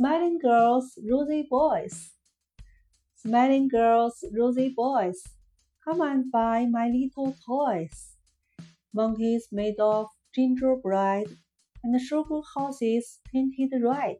Smiling girls, rosy boys. Smiling girls, rosy boys. Come and buy my little toys. Monkeys made of gingerbread and sugar houses painted red.